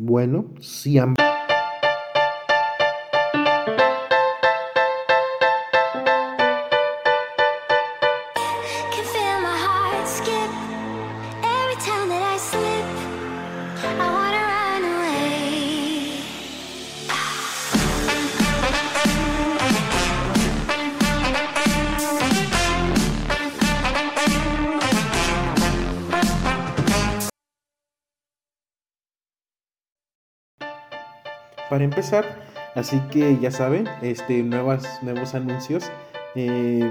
Bueno, si Para empezar, así que ya saben, este, nuevas, nuevos anuncios. Eh,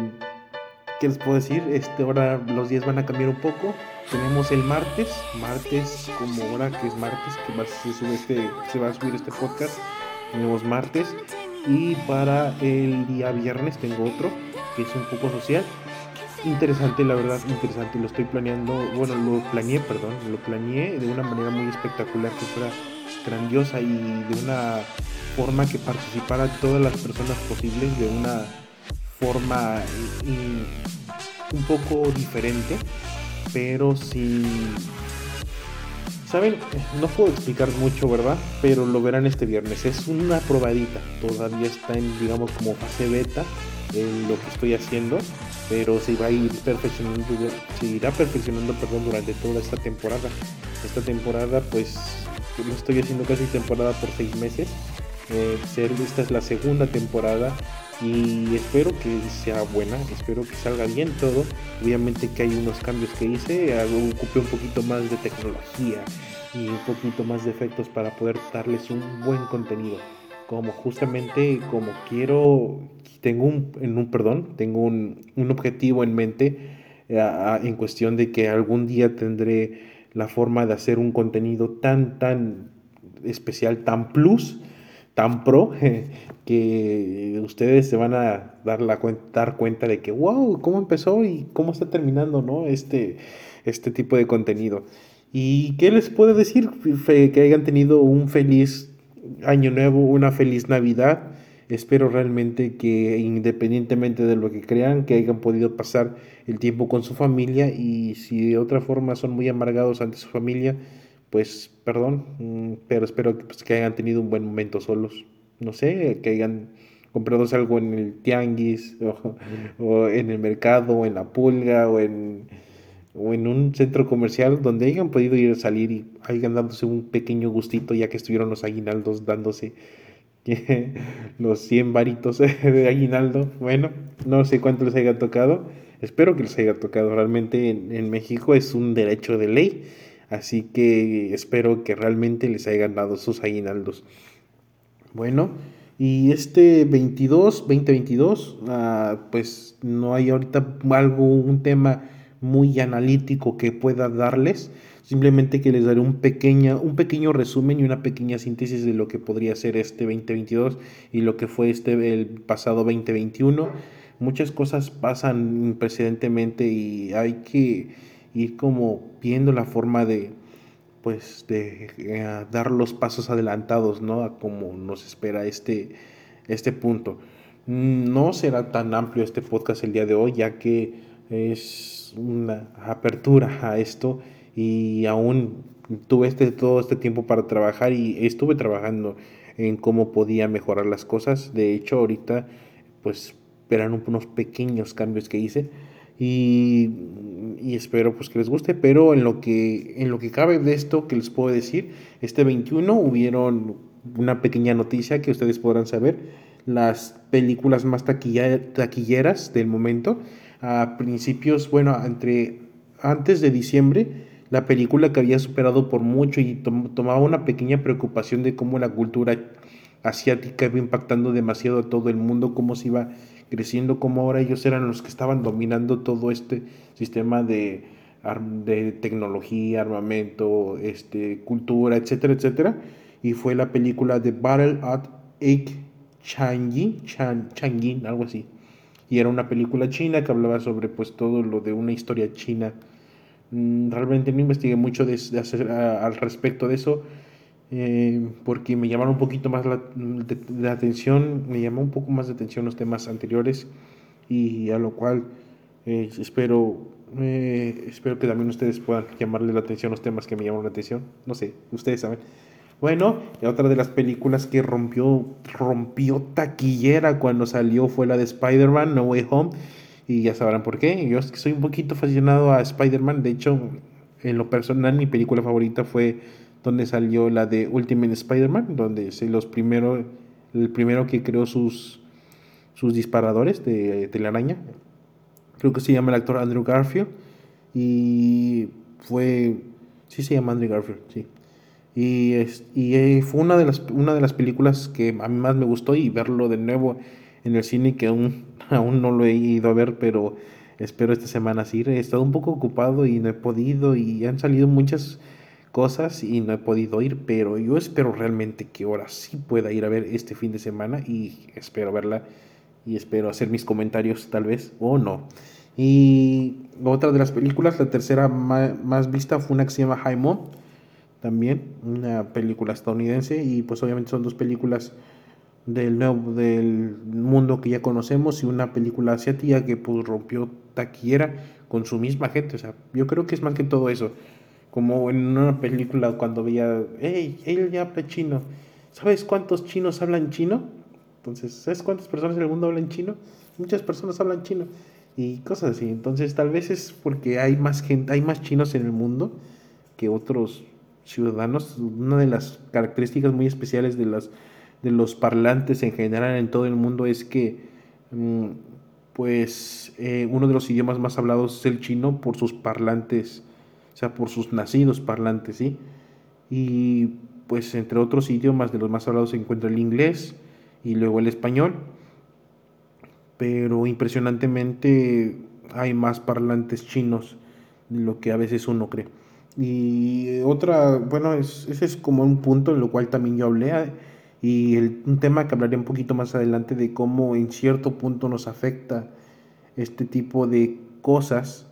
¿Qué les puedo decir? Este, ahora los días van a cambiar un poco. Tenemos el martes, martes como ahora que es martes, que va, se, sube este, se va a subir este podcast. Tenemos martes. Y para el día viernes tengo otro, que es un poco social. Interesante, la verdad, interesante. Lo estoy planeando, bueno, lo planeé, perdón, lo planeé de una manera muy espectacular, que fuera grandiosa y de una forma que participara todas las personas posibles de una forma mm, un poco diferente, pero sin... Saben, no puedo explicar mucho, ¿verdad? Pero lo verán este viernes. Es una probadita. Todavía está en, digamos, como fase beta en lo que estoy haciendo. Pero se va a ir perfeccionando, se irá perfeccionando, perdón, durante toda esta temporada. Esta temporada, pues, lo estoy haciendo casi temporada por seis meses. Eh, esta es la segunda temporada y espero que sea buena, espero que salga bien todo. Obviamente que hay unos cambios que hice, ocupé un poquito más de tecnología y un poquito más de efectos para poder darles un buen contenido. Como justamente como quiero, tengo un, en un perdón, tengo un, un objetivo en mente eh, en cuestión de que algún día tendré la forma de hacer un contenido tan, tan especial, tan plus, tan pro, que ustedes se van a dar, la, cuen- dar cuenta de que, wow, cómo empezó y cómo está terminando, ¿no? Este, este tipo de contenido. ¿Y qué les puedo decir? Que hayan tenido un feliz año nuevo, una feliz Navidad. Espero realmente que independientemente de lo que crean, que hayan podido pasar el tiempo con su familia y si de otra forma son muy amargados ante su familia, pues perdón, mm, pero espero que, pues, que hayan tenido un buen momento solos. No sé, que hayan comprado algo en el tianguis o, o en el mercado o en la pulga o en, o en un centro comercial donde hayan podido ir a salir y hayan dándose un pequeño gustito ya que estuvieron los aguinaldos dándose los 100 varitos de aguinaldo. Bueno, no sé cuánto les haya tocado. Espero que les haya tocado. Realmente en, México es un derecho de ley. Así que espero que realmente les hayan dado sus aguinaldos. Bueno, y este 22, 2022, ah, pues no hay ahorita algo, un tema muy analítico que pueda darles. Simplemente que les daré un, pequeña, un pequeño resumen y una pequeña síntesis de lo que podría ser este 2022 y lo que fue este el pasado 2021. Muchas cosas pasan precedentemente y hay que ir como viendo la forma de pues de eh, dar los pasos adelantados, ¿no? A como nos espera este, este punto. No será tan amplio este podcast el día de hoy, ya que es una apertura a esto y aún tuve este, todo este tiempo para trabajar y estuve trabajando en cómo podía mejorar las cosas. De hecho, ahorita pues verán unos pequeños cambios que hice y, y espero pues que les guste, pero en lo que en lo que cabe de esto que les puedo decir, este 21 hubieron una pequeña noticia que ustedes podrán saber, las películas más taquilla- taquilleras del momento, a principios, bueno, entre antes de diciembre, la película que había superado por mucho y tom- tomaba una pequeña preocupación de cómo la cultura asiática iba impactando demasiado a todo el mundo, cómo se iba creciendo, cómo ahora ellos eran los que estaban dominando todo este sistema de, de tecnología, armamento, este, cultura, etcétera, etcétera. Y fue la película de Battle at Egg Changi, Chan, Changin, algo así. Y era una película china que hablaba sobre pues todo lo de una historia china. Mm, Realmente no investigué mucho de, de hacer, a- al respecto de eso, eh, porque me llamaron un poquito más la, de, de atención, me llamó un poco más de atención los temas anteriores y a lo cual eh, espero, eh, espero que también ustedes puedan llamarle la atención los temas que me llamaron la atención, no sé, ustedes saben. Bueno, otra de las películas que rompió, rompió taquillera cuando salió fue la de Spider-Man No Way Home. Y ya sabrán por qué. Yo soy un poquito aficionado a Spider-Man. De hecho, en lo personal, mi película favorita fue donde salió la de Ultimate Spider-Man, donde es los primero, el primero que creó sus, sus disparadores de telaraña. Creo que se llama el actor Andrew Garfield. Y fue. Sí, se llama Andrew Garfield, sí. Y, es, y eh, fue una de, las, una de las películas que a mí más me gustó y verlo de nuevo en el cine, que aún, aún no lo he ido a ver, pero espero esta semana sí. He estado un poco ocupado y no he podido y han salido muchas cosas y no he podido ir, pero yo espero realmente que ahora sí pueda ir a ver este fin de semana y espero verla y espero hacer mis comentarios tal vez o no. Y otra de las películas, la tercera más, vista fue una que se llama Jaimo, también una película estadounidense y pues obviamente son dos películas del nuevo del mundo que ya conocemos y una película asiática que pues rompió taquillera con su misma gente, o sea, yo creo que es más que todo eso, como en una película cuando veía, hey, él ya habla chino, ¿sabes cuántos chinos hablan chino? Entonces, ¿sabes cuántas personas en el mundo hablan chino? Muchas personas hablan chino y cosas así. Entonces, tal vez es porque hay más gente, hay más chinos en el mundo que otros ciudadanos. Una de las características muy especiales de las de los parlantes en general en todo el mundo es que mm, pues eh, uno de los idiomas más hablados es el chino por sus parlantes, o sea, por sus nacidos parlantes, ¿sí? Y pues entre otros idiomas de los más hablados se encuentra el inglés, y luego el español. Pero impresionantemente hay más parlantes chinos de lo que a veces uno cree. Y otra, bueno, ese es como un punto en lo cual también yo hablé. Y el, un tema que hablaré un poquito más adelante de cómo en cierto punto nos afecta este tipo de cosas.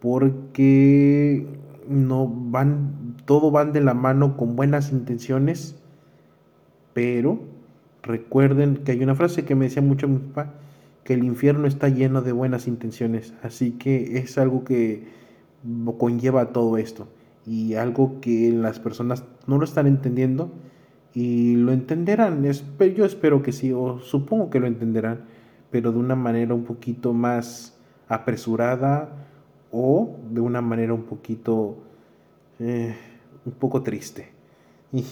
Porque no van, todo van de la mano con buenas intenciones, pero Recuerden que hay una frase que me decía mucho mi papá, que el infierno está lleno de buenas intenciones. Así que es algo que conlleva todo esto. Y algo que las personas no lo están entendiendo y lo entenderán. Yo espero que sí, o supongo que lo entenderán, pero de una manera un poquito más apresurada o de una manera un poquito, eh, un poco triste.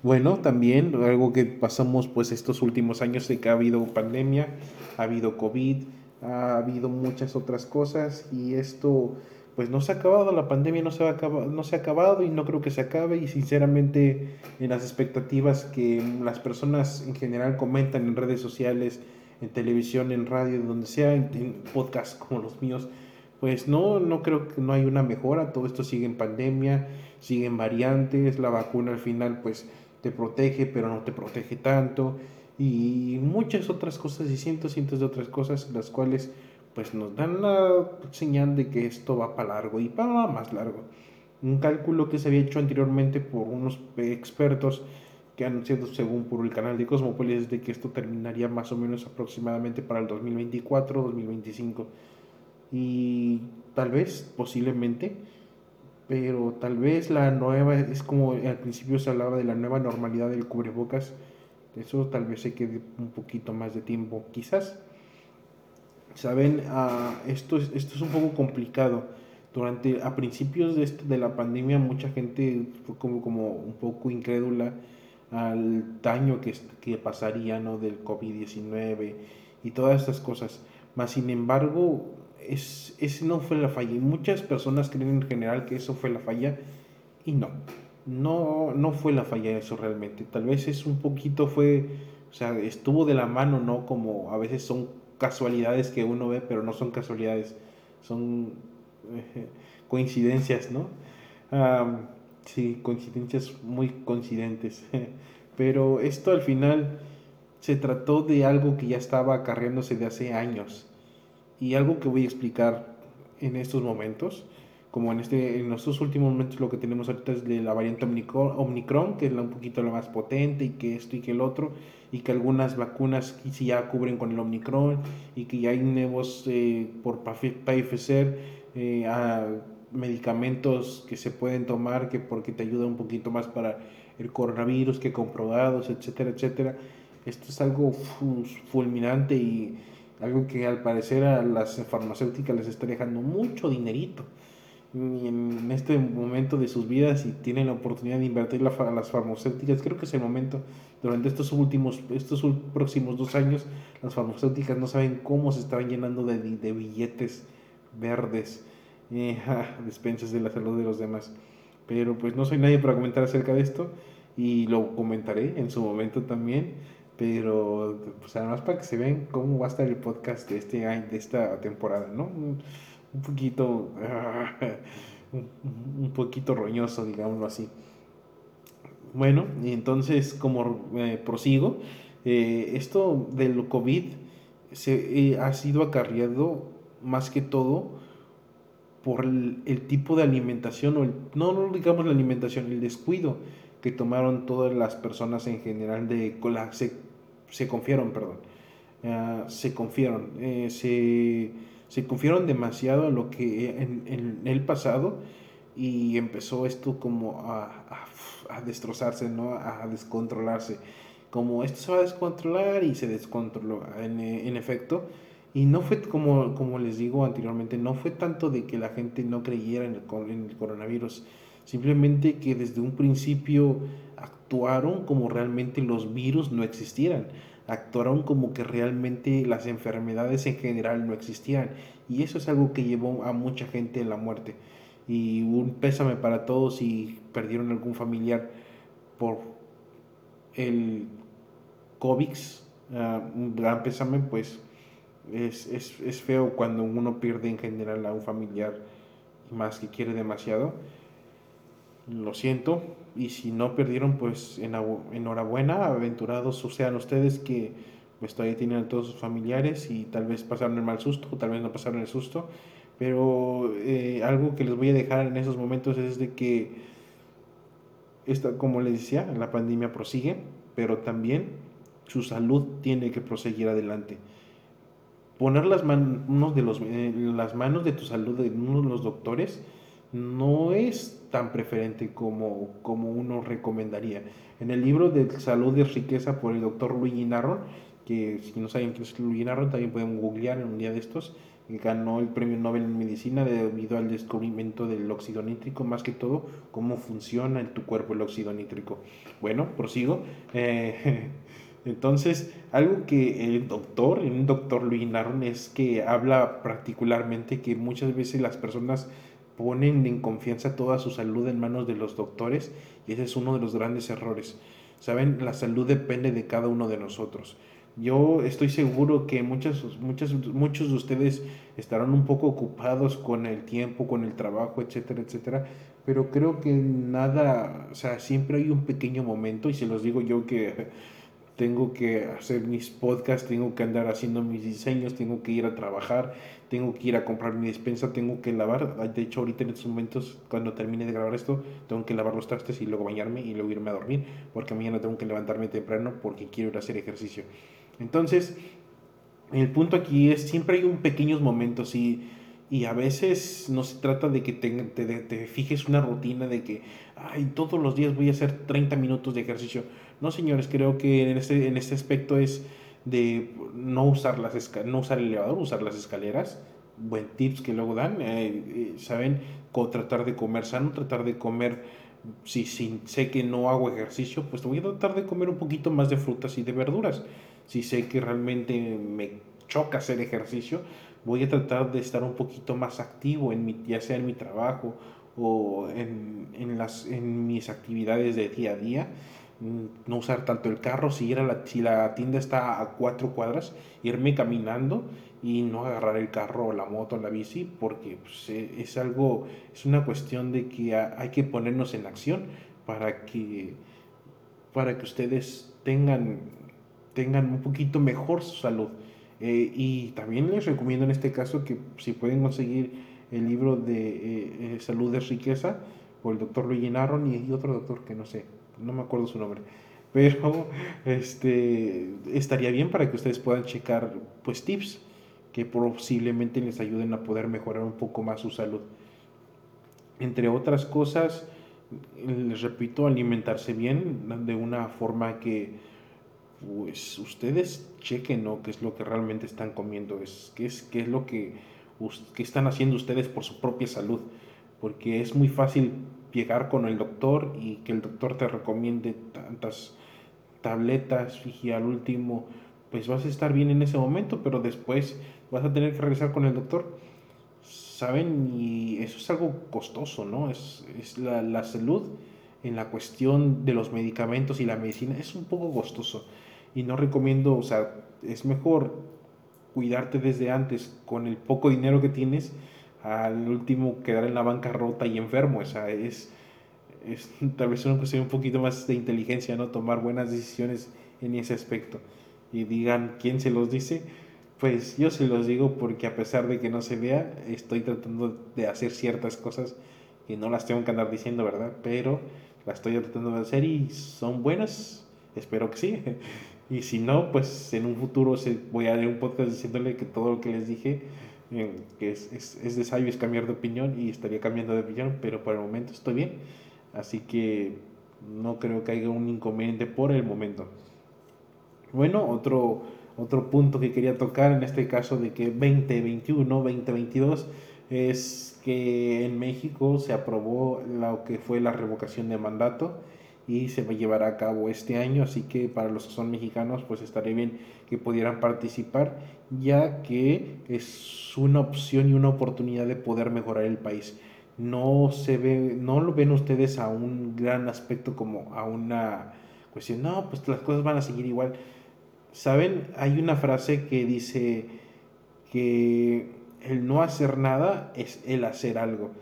Bueno, también algo que pasamos pues estos últimos años de que ha habido pandemia, ha habido COVID, ha habido muchas otras cosas y esto pues no se ha acabado, la pandemia no se no se ha acabado y no creo que se acabe. Y sinceramente en las expectativas que las personas en general comentan en redes sociales, en televisión, en radio, donde sea, en, en podcasts como los míos, pues no, no creo que no hay una mejora, todo esto sigue en pandemia, siguen variantes, la vacuna al final pues te protege, pero no te protege tanto, y muchas otras cosas y cientos, cientos de otras cosas, las cuales pues nos dan la señal de que esto va para largo y para más largo. Un cálculo que se había hecho anteriormente por unos expertos que han sido según por el canal de Cosmopolis de que esto terminaría más o menos aproximadamente para el 2024-2025 y tal vez, posiblemente, pero tal vez la nueva, es como al principio se hablaba de la nueva normalidad del cubrebocas, eso tal vez se quede un poquito más de tiempo, quizás. Saben, uh, esto, es, esto es un poco complicado. Durante, a principios de, esto, de la pandemia, mucha gente fue como, como un poco incrédula al daño que, que pasaría ¿no? del COVID-19 y todas estas cosas. Mas, sin embargo, es, ese no fue la falla. Y muchas personas creen en general que eso fue la falla y no. No, no fue la falla eso realmente. Tal vez es un poquito fue, o sea, estuvo de la mano, ¿no? Como a veces son casualidades que uno ve, pero no son casualidades, son eh, coincidencias, ¿no? sí, coincidencias muy coincidentes. pero esto al final se trató de algo que ya estaba acarreándose de hace años y algo que voy a explicar en estos momentos, como en, este, en estos últimos momentos lo que tenemos ahorita es de la variante Omicron, que es un poquito la más potente y que esto y que el otro, y que algunas vacunas sí ya cubren con el Omicron y que ya hay nuevos eh, por PFC eh, medicamentos que se pueden tomar que porque te ayuda un poquito más para el coronavirus, que comprobados, etcétera, etcétera. Esto es algo fulminante y algo que al parecer a las farmacéuticas les está dejando mucho dinerito. Y en este momento de sus vidas, si tienen la oportunidad de invertir a las farmacéuticas, creo que es el momento. Durante estos últimos, estos próximos dos años, las farmacéuticas no saben cómo se están llenando de, de billetes verdes, eh, despensas de la salud de los demás. Pero pues no soy nadie para comentar acerca de esto y lo comentaré en su momento también. Pero pues además para que se vean cómo va a estar el podcast de, este de esta temporada, ¿no? Un, poquito, un, poquito roñoso, digámoslo así. Bueno, y entonces como eh, prosigo, eh, esto del COVID se, eh, ha sido acarreado más que todo por el, tipo de alimentación, o no, no digamos la alimentación, el descuido que tomaron todas las personas en general de la, se, se confiaron, perdón, ah, se confiaron, se, se, confiaron demasiado en lo que en, en, el pasado y empezó esto como a, a, destrozarse, ¿no? a descontrolarse. Como esto se va a descontrolar y se descontroló en, en efecto y no fue, como, como les digo anteriormente, no fue tanto de que la gente no creyera en el, en el coronavirus, simplemente que desde un principio actuaron como realmente los virus no existieran, actuaron como que realmente las enfermedades en general no existieran. Y eso es algo que llevó a mucha gente a la muerte. Y un pésame para todos si perdieron algún familiar por el COVID. Ah, un gran pésame, pues es, es, es, feo cuando uno pierde en general a un familiar más que quiere demasiado. Lo siento. Y si no perdieron, pues enhorabuena, aventurados sean ustedes que pues todavía tienen a todos sus familiares y tal vez pasaron el mal susto o tal vez no pasaron el susto. Pero eh, algo que les voy a dejar en esos momentos es de que, esta, como les decía, la pandemia prosigue, pero también su salud tiene que proseguir adelante poner las, manos de los, eh, las manos de tu salud en uno de los doctores no es tan preferente como, como uno recomendaría. En el libro de Salud de Riqueza por el doctor Luigi Narron, que si no saben quién es Luigi Narron, también pueden googlear en un día de estos, ganó el premio Nobel en Medicina debido al descubrimiento del óxido nítrico, más que todo cómo funciona en tu cuerpo el óxido nítrico. Bueno, prosigo. Eh, Entonces, algo que el doctor, un doctor Luis Naron, es que habla particularmente que muchas veces las personas ponen en confianza toda su salud en manos de los doctores y ese es uno de los grandes errores. Saben, la salud depende de cada uno de nosotros. Yo estoy seguro que muchas, muchas, muchos de ustedes estarán un poco ocupados con el tiempo, con el trabajo, etcétera, etcétera, pero creo que nada, o sea, siempre hay un pequeño momento y se los digo yo que tengo que hacer mis podcasts, tengo que andar haciendo mis diseños, tengo que ir a trabajar, tengo que ir a comprar mi despensa, tengo que lavar. De hecho, ahorita en estos momentos, cuando termine de grabar esto, tengo que lavar los trastes y luego bañarme y luego irme a dormir, porque mañana tengo que levantarme temprano porque quiero ir a hacer ejercicio. Entonces, el punto aquí es, siempre hay un pequeños momentos y, y a veces no se trata de que te, te, te fijes una rutina de que, ay, todos los días voy a hacer 30 minutos de ejercicio no, señores, creo que en este, en este aspecto es de no usar, las no usar el elevador, usar las escaleras. Buen tips que luego dan. Eh, eh, Saben, tratar de comer sano, tratar de comer. Si, si sé que no hago ejercicio, pues voy a tratar de comer un poquito más de frutas y de verduras. Si sé que realmente me choca hacer ejercicio, voy a tratar de estar un poquito más activo, en mi, ya sea en mi trabajo o en, en, las, en mis actividades de día a día no usar tanto el carro, si, ir la, si la tienda está a cuatro cuadras, irme caminando y no agarrar el carro la moto la bici, porque pues, e, es algo, es una cuestión de que hay que ponernos en acción para que, para que ustedes tengan, tengan un poquito mejor su salud. Eh, y también les recomiendo en este caso que si pueden conseguir el libro de eh, eh, Salud de Riqueza por el doctor Luigi Narron y otro doctor que no sé, no me acuerdo su nombre. Pero este, estaría bien para que ustedes puedan checar pues tips que posiblemente les ayuden a poder mejorar un poco más su salud. Entre otras cosas, les repito, alimentarse bien de una forma que pues ustedes chequen ¿no? qué es lo que realmente están comiendo, es, qué, es, qué es lo que, que están haciendo ustedes por su propia salud, porque es muy fácil llegar con el doctor y que el doctor te recomiende tantas tabletas y al último pues vas a estar bien en ese momento, pero después vas a tener que regresar con el doctor. ¿Saben? Y eso es algo costoso, ¿no? Es, es la, la salud en la cuestión de los medicamentos y la medicina es un poco costoso y no recomiendo, o sea, es mejor cuidarte desde antes con el poco dinero que tienes al último quedar en la bancarrota y enfermo, o sea, es, es tal vez una cuestión un poquito más de inteligencia, ¿no? Tomar buenas decisiones en ese aspecto. Y digan quién se los dice, pues yo se los digo porque a pesar de que no se vea, estoy tratando de hacer ciertas cosas que no las tengo que andar diciendo, ¿verdad? Pero las estoy tratando de hacer y son buenas, espero que sí. Y si no, pues en un futuro se, voy a dar un podcast diciéndole que todo lo que les dije, eh, que es, es, es de sabios cambiar de opinión y estaría cambiando de opinión, pero por el momento estoy bien. Así que no creo que haya un inconveniente por el momento. Bueno, otro, otro punto que quería tocar en este caso de que 2021, 2022 es que en México se aprobó lo que fue la revocación de mandato y se va a llevar a cabo este año, así que para los que son mexicanos pues estaría bien que pudieran participar, ya que es una opción y una oportunidad de poder mejorar el país. No se ve, no lo ven ustedes a un gran aspecto como a una cuestión, no, pues las cosas van a seguir igual. Saben, hay una frase que dice que el no hacer nada es el hacer algo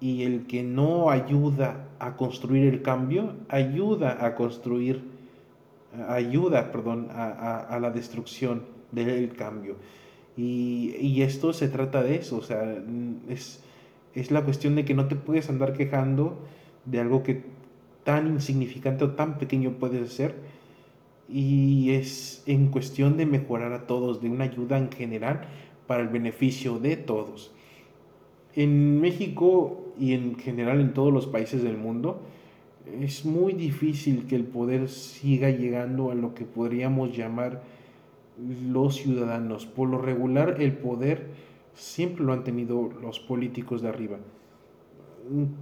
y el que no ayuda a construir el cambio, ayuda a construir, ayuda, perdón, a, la destrucción del cambio. Y, esto se trata de eso, o sea, es, es la cuestión de que no te puedes andar quejando de algo que tan insignificante o tan pequeño puedes hacer. Y es en cuestión de mejorar a todos, de una ayuda en general para el beneficio de todos. En México y en general en todos los países del mundo, es muy difícil que el poder siga llegando a lo que podríamos llamar los ciudadanos. Por lo regular, el poder siempre lo han tenido los políticos de arriba.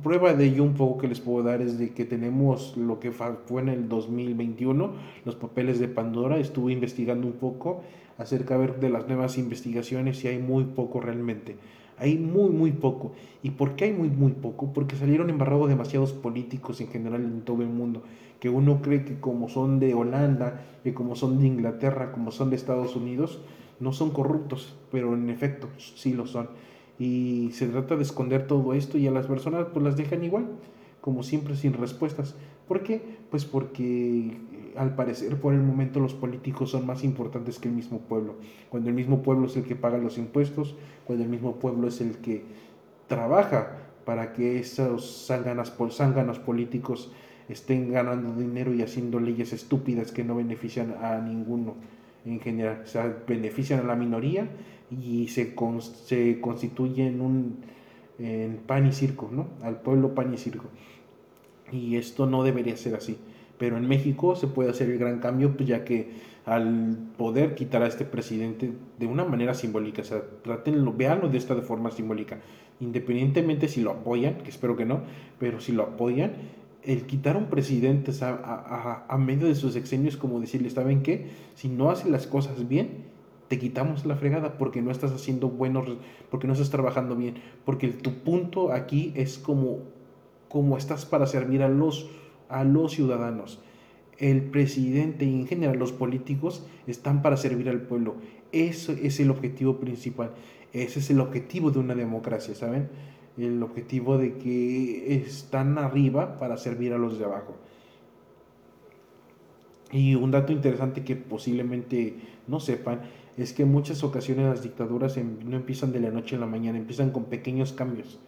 Prueba de ello un poco que les puedo dar es de que tenemos lo que fue en el 2021, los papeles de Pandora. Estuve investigando un poco acerca de las nuevas investigaciones y hay muy poco realmente. Hay muy, muy poco. ¿Y por qué hay muy, muy poco? Porque salieron embarrados demasiados políticos en general en todo el mundo, que uno cree que como son de Holanda, que como son de Inglaterra, como son de Estados Unidos, no son corruptos, pero en efecto sí lo son. Y se trata de esconder todo esto y a las personas pues las dejan igual, como siempre sin respuestas. ¿Por qué? Pues porque al parecer por el momento los políticos son más importantes que el mismo pueblo. Cuando el mismo pueblo es el que paga los impuestos, cuando el mismo pueblo es el que trabaja para que esos zánganos, zánganos políticos estén ganando dinero y haciendo leyes estúpidas que no benefician a ninguno en general. O sea, benefician a la minoría y se, se constituyen un en pan y circo, ¿no? Al pueblo pan y circo. Y esto no debería ser así. Pero en México se puede hacer el gran cambio, pues ya que al poder quitar a este presidente de una manera simbólica, o sea, tratenlo, veanlo de esta de forma simbólica, independientemente si lo apoyan, que espero que no, pero si lo apoyan, el quitar un presidente a, a, a medio de sus exenios, como decirle, ¿saben qué? Si no hace las cosas bien, te quitamos la fregada porque no estás haciendo buenos, porque no estás trabajando bien, porque tu punto aquí es como, como estás para servir a los a los ciudadanos. El presidente y en general los políticos están para servir al pueblo. Ese es el objetivo principal. Ese es el objetivo de una democracia, ¿saben? El objetivo de que están arriba para servir a los de abajo. Y un dato interesante que posiblemente no sepan es que en muchas ocasiones las dictaduras em, no empiezan de la noche a la mañana, empiezan con pequeños cambios,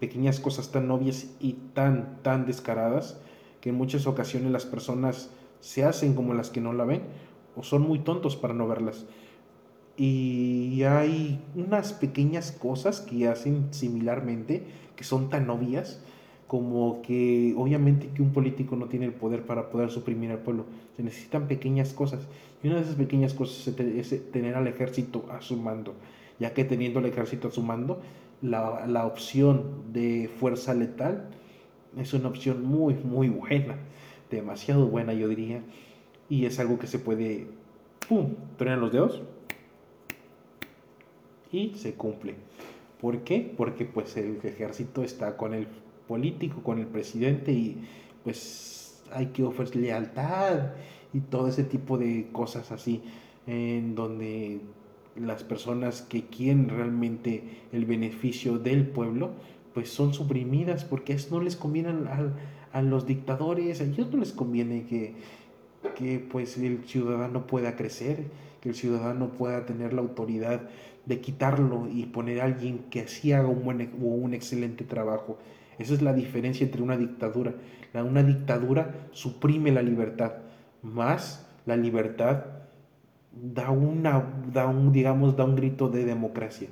pequeñas cosas tan obvias y tan, tan descaradas que en muchas ocasiones las personas se hacen como las que no la ven o son muy tontos para no verlas. Y hay unas pequeñas cosas que hacen similarmente, que son tan obvias, como que obviamente que un político no tiene el poder para poder suprimir al pueblo, se necesitan pequeñas cosas y una de esas pequeñas cosas es tener al ejército a su mando, ya que teniendo el ejército a su mando, la, la opción de fuerza letal es una opción muy, muy buena, demasiado buena yo diría, y es algo que se puede, ¡pum!, en los dedos y se cumple. ¿Por qué? Porque pues el ejército está con el político, con el presidente y pues hay que ofrecer lealtad y todo ese tipo de cosas así, en donde las personas que quieren realmente el beneficio del pueblo, pues son suprimidas porque no les conviene a, a los dictadores, a ellos no les conviene que, que pues el ciudadano pueda crecer, que el ciudadano pueda tener la autoridad de quitarlo y poner a alguien que así haga un buen o un excelente trabajo. Esa es la diferencia entre una dictadura. Una dictadura suprime la libertad, más la libertad da una da un digamos da un grito de democracia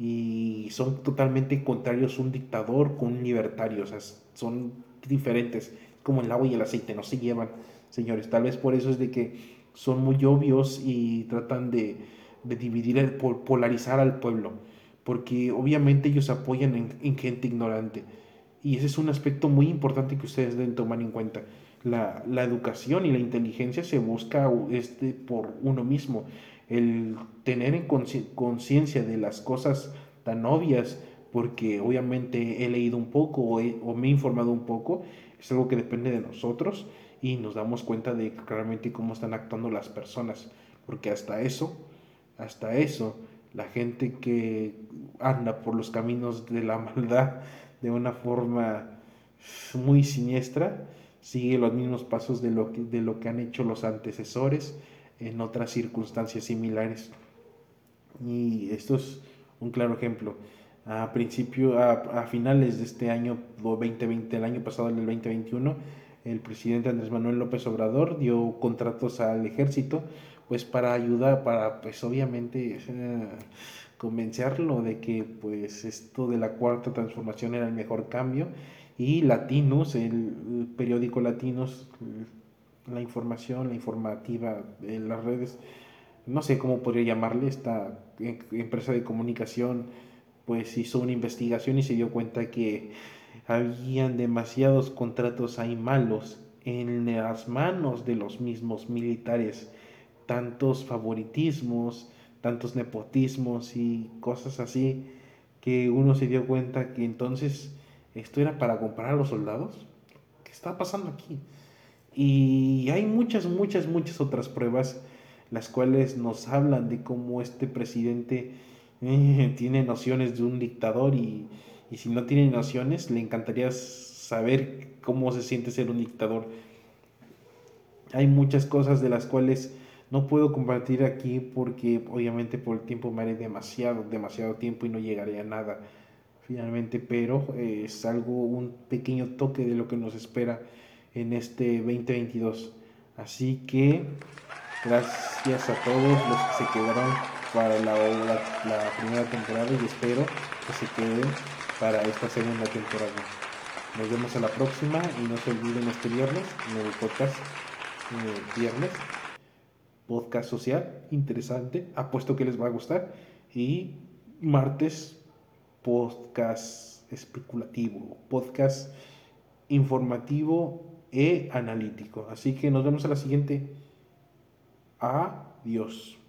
y son totalmente contrarios un dictador con un libertario, o sea, son diferentes, como el agua y el aceite, no se llevan, señores. Tal vez por eso es de que son muy obvios y tratan de, de dividir, polarizar al pueblo, porque obviamente ellos apoyan en, gente ignorante. Y ese es un aspecto muy importante que ustedes deben tomar en cuenta. La, la educación y la inteligencia se busca este, por uno mismo. El tener en conciencia de las cosas tan obvias, porque obviamente he leído un poco o, o, me he informado un poco, es algo que depende de nosotros y nos damos cuenta de claramente cómo están actuando las personas, porque hasta eso hasta eso, la gente que anda por los caminos de la maldad de una forma muy siniestra, sigue los mismos pasos de lo que, de lo que han hecho los antecesores en otras circunstancias similares. Y esto es un claro ejemplo. A principio, a, a finales de este año 2020, el año pasado, el 2021, el presidente Andrés Manuel López Obrador dio contratos al ejército pues para ayudar, para pues obviamente convencerlo de que pues esto de la cuarta transformación era el mejor cambio y Latinos, el, periódico Latinos, la información, la informativa en las redes, no sé cómo podría llamarle, esta empresa de comunicación pues hizo una investigación y se dio cuenta que habían demasiados contratos ahí malos en las manos de los mismos militares tantos favoritismos, tantos nepotismos y cosas así, que uno se dio cuenta que entonces esto era para comprar a los soldados. ¿Qué está pasando aquí? Y hay muchas, muchas, muchas otras pruebas, las cuales nos hablan de cómo este presidente eh, tiene nociones de un dictador y, y si no tiene nociones, le encantaría saber cómo se siente ser un dictador. Hay muchas cosas de las cuales no puedo compartir aquí porque obviamente por el tiempo me haré demasiado, demasiado tiempo y no llegaré a nada finalmente, pero eh, es algo, un pequeño toque de lo que nos espera en este 2022. Así que gracias a todos los que se quedaron para la, primera temporada y espero que se queden para esta segunda temporada. Nos vemos a la próxima y no se olviden este viernes en podcast eh, viernes podcast social interesante, apuesto que les va a gustar. Y martes, podcast especulativo, podcast informativo e analítico. Así que nos vemos a la siguiente. Adiós.